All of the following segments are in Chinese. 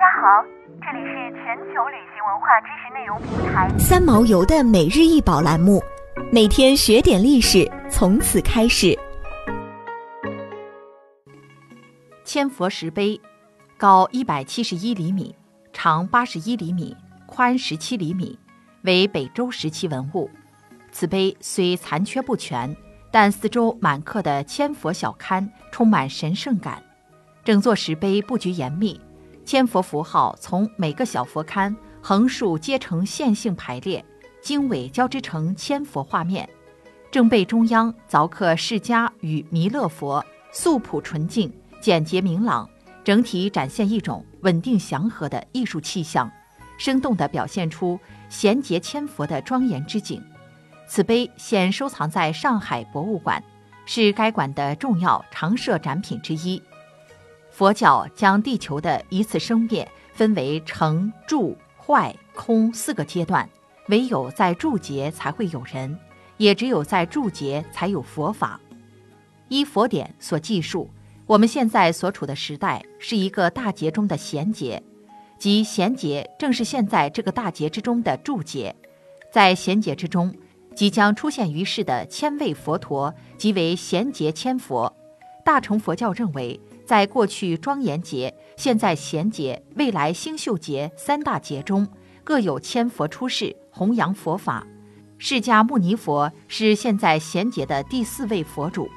家好，这里是全球旅行文化知识内容平台三毛游的每日一宝栏目，每天学点历史，从此开始。千佛石碑，高一百七十一厘米，长八十一厘米，宽十七厘米，为北周时期文物。此碑虽残缺不全，但四周满刻的千佛小龛充满神圣感。整座石碑布局严密，千佛符号从每个小佛龛横竖皆呈线性排列，经纬交织成千佛画面。正背中央凿刻释迦与弥勒佛，素朴纯净、简洁明朗，整体展现一种稳定祥和的艺术气象，生动地表现出贤劫千佛的庄严之景。此碑现收藏在上海博物馆，是该馆的重要常设展品之一。佛教将地球的一次生灭分为成、住、坏、空四个阶段，唯有在住劫才会有人，也只有在住劫才有佛法。依佛典所记述，我们现在所处的时代是一个大劫中的贤劫，即贤劫正是现在这个大劫之中的住劫。在贤劫之中，即将出现于世的千位佛陀，即为贤劫千佛。大乘佛教认为。在过去庄严节、现在贤劫、未来星宿劫三大劫中，各有千佛出世弘扬佛法。释迦牟尼佛是现在贤劫的第四位佛主。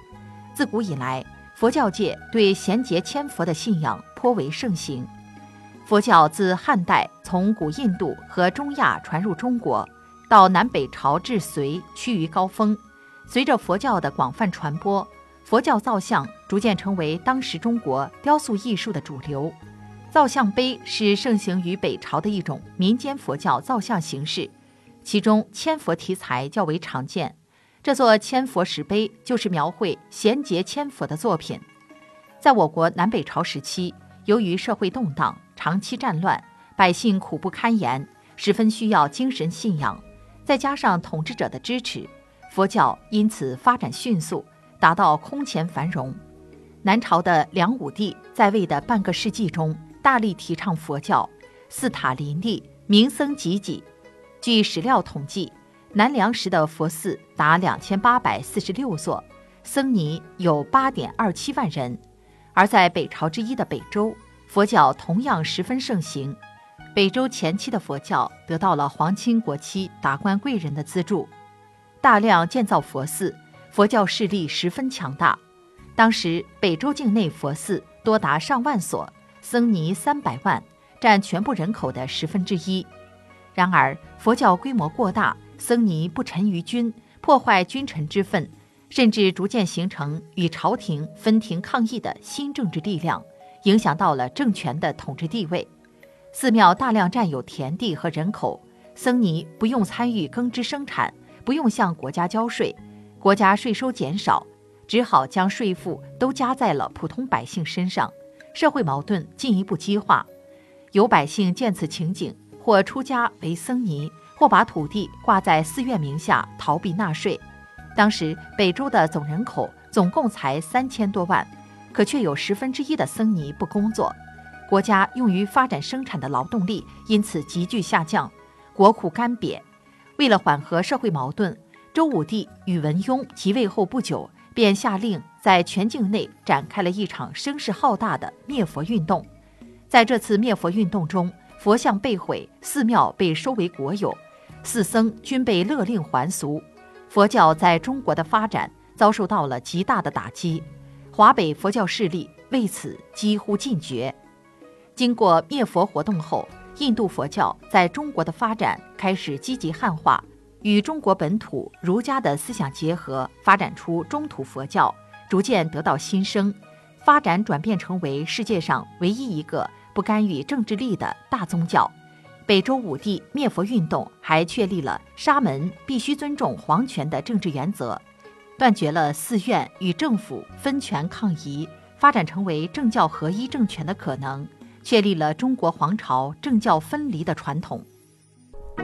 自古以来，佛教界对贤劫千佛的信仰颇为盛行。佛教自汉代从古印度和中亚传入中国，到南北朝至隋趋于高峰。随着佛教的广泛传播。佛教造像逐渐成为当时中国雕塑艺术的主流，造像碑是盛行于北朝的一种民间佛教造像形式，其中千佛题材较为常见。这座千佛石碑就是描绘贤劫千佛的作品。在我国南北朝时期，由于社会动荡、长期战乱，百姓苦不堪言，十分需要精神信仰，再加上统治者的支持，佛教因此发展迅速。达到空前繁荣。南朝的梁武帝在位的半个世纪中，大力提倡佛教，寺塔林立，名僧济济。据史料统计，南梁时的佛寺达两千八百四十六座，僧尼有八点二七万人。而在北朝之一的北周，佛教同样十分盛行。北周前期的佛教得到了皇亲国戚、达官贵人的资助，大量建造佛寺。佛教势力十分强大，当时北周境内佛寺多达上万所，僧尼三百万，占全部人口的十分之一。然而，佛教规模过大，僧尼不臣于君，破坏君臣之分，甚至逐渐形成与朝廷分庭抗议的新政治力量，影响到了政权的统治地位。寺庙大量占有田地和人口，僧尼不用参与耕织生产，不用向国家交税。国家税收减少，只好将税负都加在了普通百姓身上，社会矛盾进一步激化。有百姓见此情景，或出家为僧尼，或把土地挂在寺院名下逃避纳税。当时北周的总人口总共才三千多万，可却有十分之一的僧尼不工作，国家用于发展生产的劳动力因此急剧下降，国库干瘪。为了缓和社会矛盾。周武帝宇文邕即位后不久，便下令在全境内展开了一场声势浩大的灭佛运动。在这次灭佛运动中，佛像被毁，寺庙被收为国有，寺僧均被勒令还俗，佛教在中国的发展遭受到了极大的打击。华北佛教势力为此几乎尽绝。经过灭佛活动后，印度佛教在中国的发展开始积极汉化。与中国本土儒家的思想结合，发展出中土佛教，逐渐得到新生，发展转变成为世界上唯一一个不干预政治力的大宗教。北周武帝灭佛运动还确立了沙门必须尊重皇权的政治原则，断绝了寺院与政府分权抗夷，发展成为政教合一政权的可能，确立了中国皇朝政教分离的传统。